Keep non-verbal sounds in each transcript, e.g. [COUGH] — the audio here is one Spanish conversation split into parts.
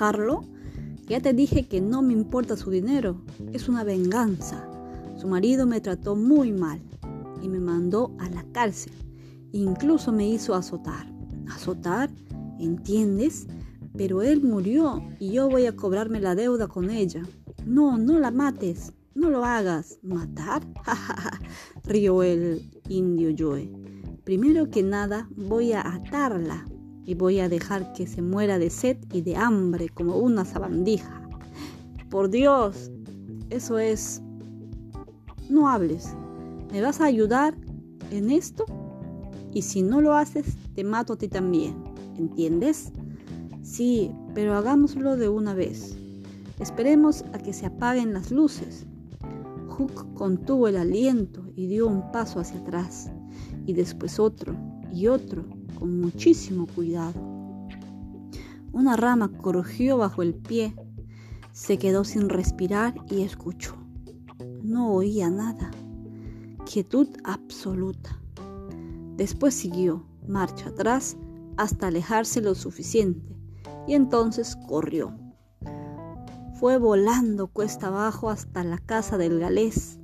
dejarlo? Ya te dije que no me importa su dinero. Es una venganza. Su marido me trató muy mal y me mandó a la cárcel. Incluso me hizo azotar. ¿Azotar? ¿Entiendes? Pero él murió y yo voy a cobrarme la deuda con ella. No, no la mates. No lo hagas. ¿Matar? [LAUGHS] rió el indio Joe. Primero que nada voy a atarla y voy a dejar que se muera de sed y de hambre como una sabandija. Por Dios, eso es... No hables. ¿Me vas a ayudar en esto? Y si no lo haces, te mato a ti también. ¿Entiendes? Sí, pero hagámoslo de una vez. Esperemos a que se apaguen las luces. Hook contuvo el aliento y dio un paso hacia atrás, y después otro y otro, con muchísimo cuidado. Una rama crujió bajo el pie, se quedó sin respirar y escuchó. No oía nada. Quietud absoluta. Después siguió, marcha atrás, hasta alejarse lo suficiente, y entonces corrió. Fue volando cuesta abajo hasta la casa del galés,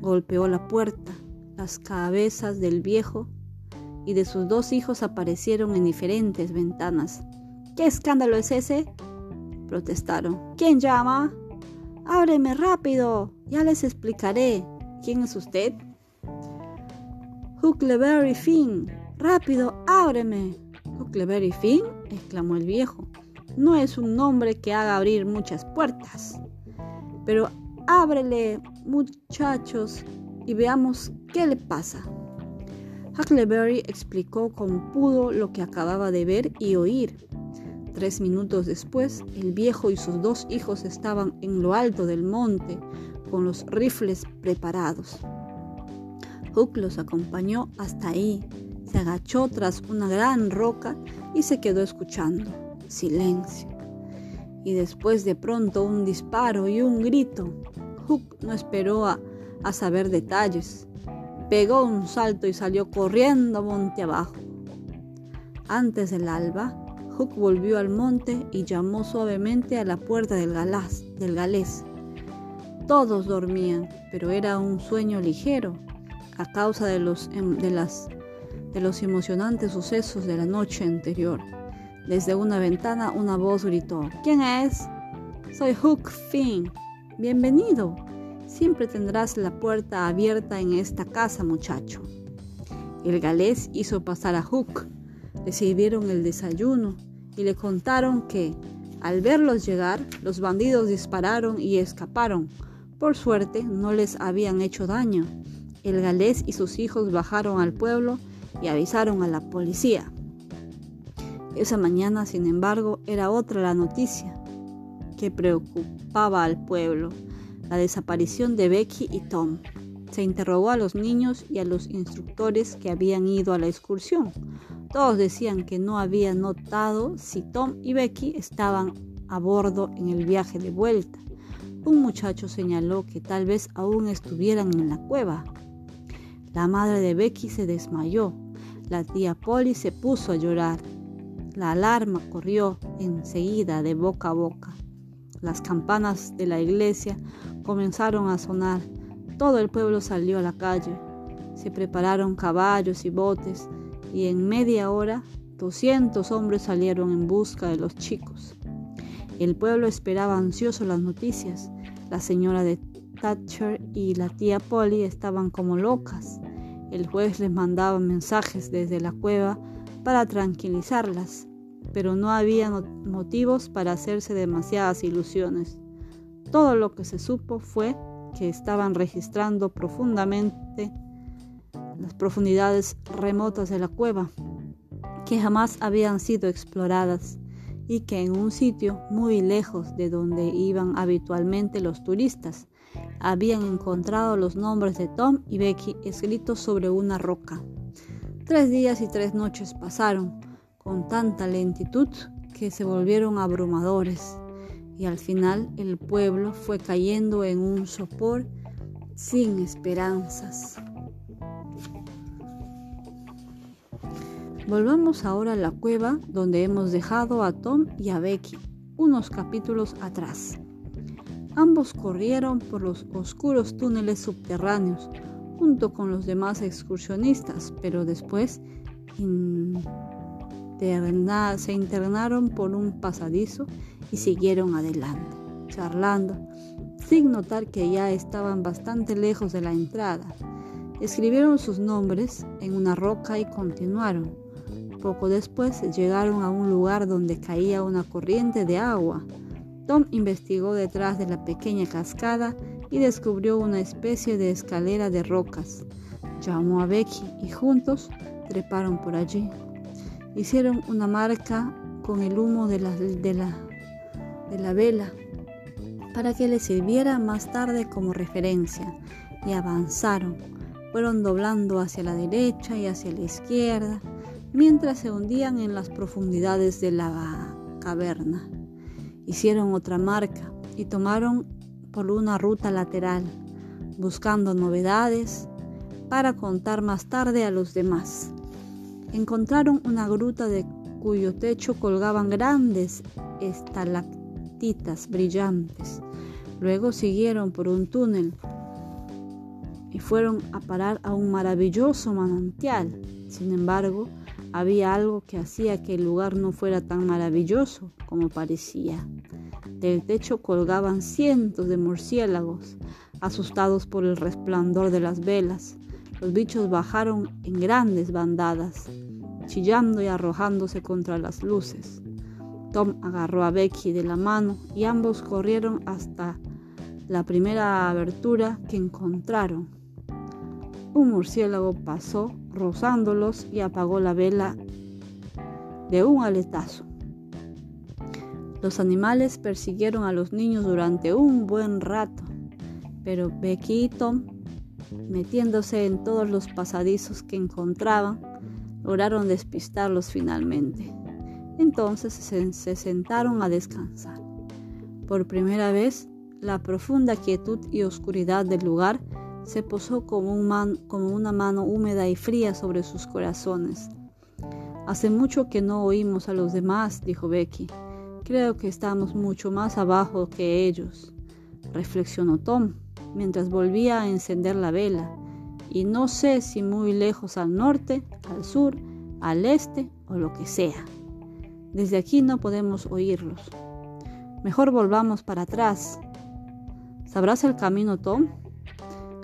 golpeó la puerta, las cabezas del viejo y de sus dos hijos aparecieron en diferentes ventanas. ¿Qué escándalo es ese? protestaron. ¿Quién llama? Ábreme rápido, ya les explicaré. ¿Quién es usted? Huckleberry Finn. Rápido, ábreme. Huckleberry Finn, exclamó el viejo. No es un nombre que haga abrir muchas puertas. Pero ábrele, muchachos, y veamos qué le pasa. Huckleberry explicó como pudo lo que acababa de ver y oír. Tres minutos después, el viejo y sus dos hijos estaban en lo alto del monte, con los rifles preparados. Hook los acompañó hasta ahí, se agachó tras una gran roca y se quedó escuchando. Silencio. Y después de pronto un disparo y un grito. Hook no esperó a, a saber detalles. Pegó un salto y salió corriendo monte abajo. Antes del alba, Hook volvió al monte y llamó suavemente a la puerta del, galés. Todos dormían, pero era un sueño ligero a causa de los, em, de, las, de los emocionantes sucesos de la noche anterior. Desde una ventana una voz gritó, ¿Quién es? Soy Hook Finn. Bienvenido. Siempre tendrás la puerta abierta en esta casa, muchacho. El galés hizo pasar a Hook. Le sirvieron el desayuno y le contaron que, al verlos llegar, los bandidos dispararon y escaparon. Por suerte, no les habían hecho daño el galés y sus hijos bajaron al pueblo y avisaron a la policía. Esa mañana, sin embargo, era otra la noticia que preocupaba al pueblo, la desaparición de Becky y Tom. Se interrogó a los niños y a los instructores que habían ido a la excursión. Todos decían que no habían notado si Tom y Becky estaban a bordo en el viaje de vuelta. Un muchacho señaló que tal vez aún estuvieran en la cueva. La madre de Becky se desmayó. La tía Polly se puso a llorar. La alarma corrió enseguida de boca a boca. Las campanas de la iglesia comenzaron a sonar. Todo el pueblo salió a la calle. Se prepararon caballos y botes y en media hora 200 hombres salieron en busca de los chicos. El pueblo esperaba ansioso las noticias. La señora de Thatcher y la tía Polly estaban como locas. El juez les mandaba mensajes desde la cueva para tranquilizarlas, pero no había motivos para hacerse demasiadas ilusiones. Todo lo que se supo fue que estaban registrando profundamente las profundidades remotas de la cueva, que jamás habían sido exploradas y que en un sitio muy lejos de donde iban habitualmente los turistas habían encontrado los nombres de Tom y Becky escritos sobre una roca. Tres días y tres noches pasaron con tanta lentitud que se volvieron abrumadores y al final el pueblo fue cayendo en un sopor sin esperanzas. Volvamos ahora a la cueva donde hemos dejado a Tom y a Becky. unos capítulos atrás. Ambos corrieron por los oscuros túneles subterráneos junto con los demás excursionistas, pero después se internaron por un pasadizo y siguieron adelante, charlando, sin notar que ya estaban bastante lejos de la entrada. Escribieron sus nombres en una roca y continuaron. Poco después llegaron a un lugar donde caía una corriente de agua. Tom investigó detrás de la pequeña cascada y descubrió una especie de escalera de rocas. Llamó a Becky y juntos treparon por allí. Hicieron una marca con el humo de la, de la, de la vela para que le sirviera más tarde como referencia y avanzaron. Fueron doblando hacia la derecha y hacia la izquierda mientras se hundían en las profundidades de la caverna. Hicieron otra marca y tomaron por una ruta lateral, buscando novedades para contar más tarde a los demás. Encontraron una gruta de cuyo techo colgaban grandes estalactitas brillantes. Luego siguieron por un túnel y fueron a parar a un maravilloso manantial. Sin embargo, había algo que hacía que el lugar no fuera tan maravilloso como parecía. Del techo colgaban cientos de murciélagos, asustados por el resplandor de las velas. Los bichos bajaron en grandes bandadas, chillando y arrojándose contra las luces. Tom agarró a Becky de la mano y ambos corrieron hasta la primera abertura que encontraron. Un murciélago pasó rozándolos y apagó la vela de un aletazo. Los animales persiguieron a los niños durante un buen rato, pero Becky y Tom, metiéndose en todos los pasadizos que encontraban, lograron despistarlos finalmente. Entonces se, sentaron a descansar. Por primera vez, la profunda quietud y oscuridad del lugar se posó como, como una mano húmeda y fría sobre sus corazones. Hace mucho que no oímos a los demás, dijo Becky. Creo que estamos mucho más abajo que ellos, reflexionó Tom, mientras volvía a encender la vela. Y no sé si muy lejos al norte, al sur, al este o lo que sea. Desde aquí no podemos oírlos. Mejor volvamos para atrás. ¿Sabrás el camino, Tom?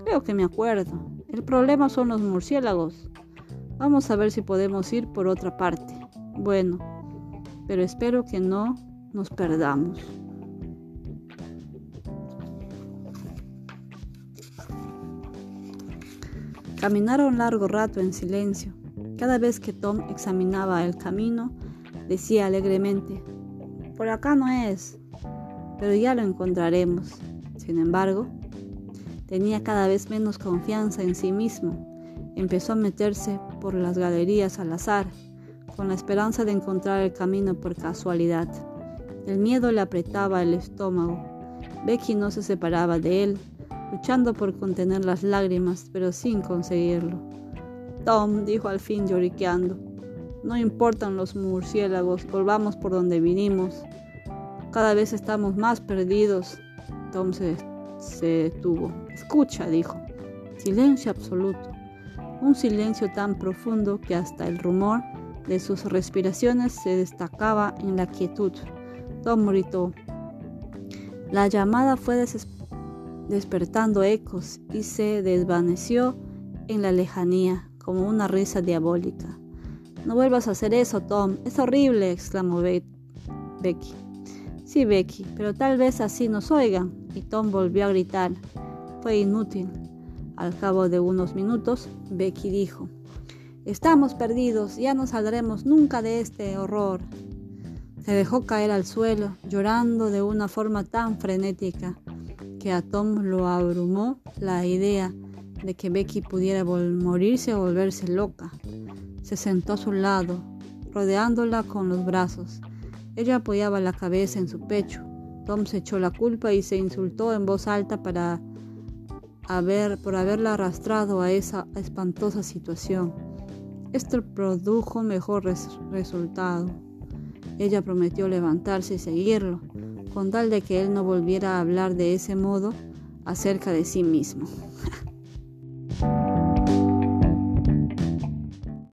Creo que me acuerdo. El problema son los murciélagos. Vamos a ver si podemos ir por otra parte. Bueno, pero espero que no nos perdamos. Caminaron largo rato en silencio. Cada vez que Tom examinaba el camino, decía alegremente, por acá no es, pero ya lo encontraremos. Sin embargo, Tenía cada vez menos confianza en sí mismo. Empezó a meterse por las galerías al azar, con la esperanza de encontrar el camino por casualidad. El miedo le apretaba el estómago. Becky no se separaba de él, luchando por contener las lágrimas, pero sin conseguirlo. Tom dijo al fin lloriqueando, no importan los murciélagos, volvamos por donde vinimos. Cada vez estamos más perdidos. Tom se detuvo. Escucha, dijo. Silencio absoluto. Un silencio tan profundo que hasta el rumor de sus respiraciones se destacaba en la quietud. Tom gritó. La llamada fue despertando ecos y se desvaneció en la lejanía como una risa diabólica. No vuelvas a hacer eso, Tom. Es horrible, exclamó Becky. Sí, Becky, pero tal vez así nos oigan. Y Tom volvió a gritar. Fue inútil. Al cabo de unos minutos, Becky dijo, Estamos perdidos, ya no saldremos nunca de este horror. Se dejó caer al suelo, llorando de una forma tan frenética que a Tom lo abrumó la idea de que Becky pudiera morirse o volverse loca. Se sentó a su lado, rodeándola con los brazos. Ella apoyaba la cabeza en su pecho. Tom se echó la culpa y se insultó en voz alta para haber, por haberla arrastrado a esa espantosa situación. Esto produjo mejor resultado. Ella prometió levantarse y seguirlo, con tal de que él no volviera a hablar de ese modo acerca de sí mismo.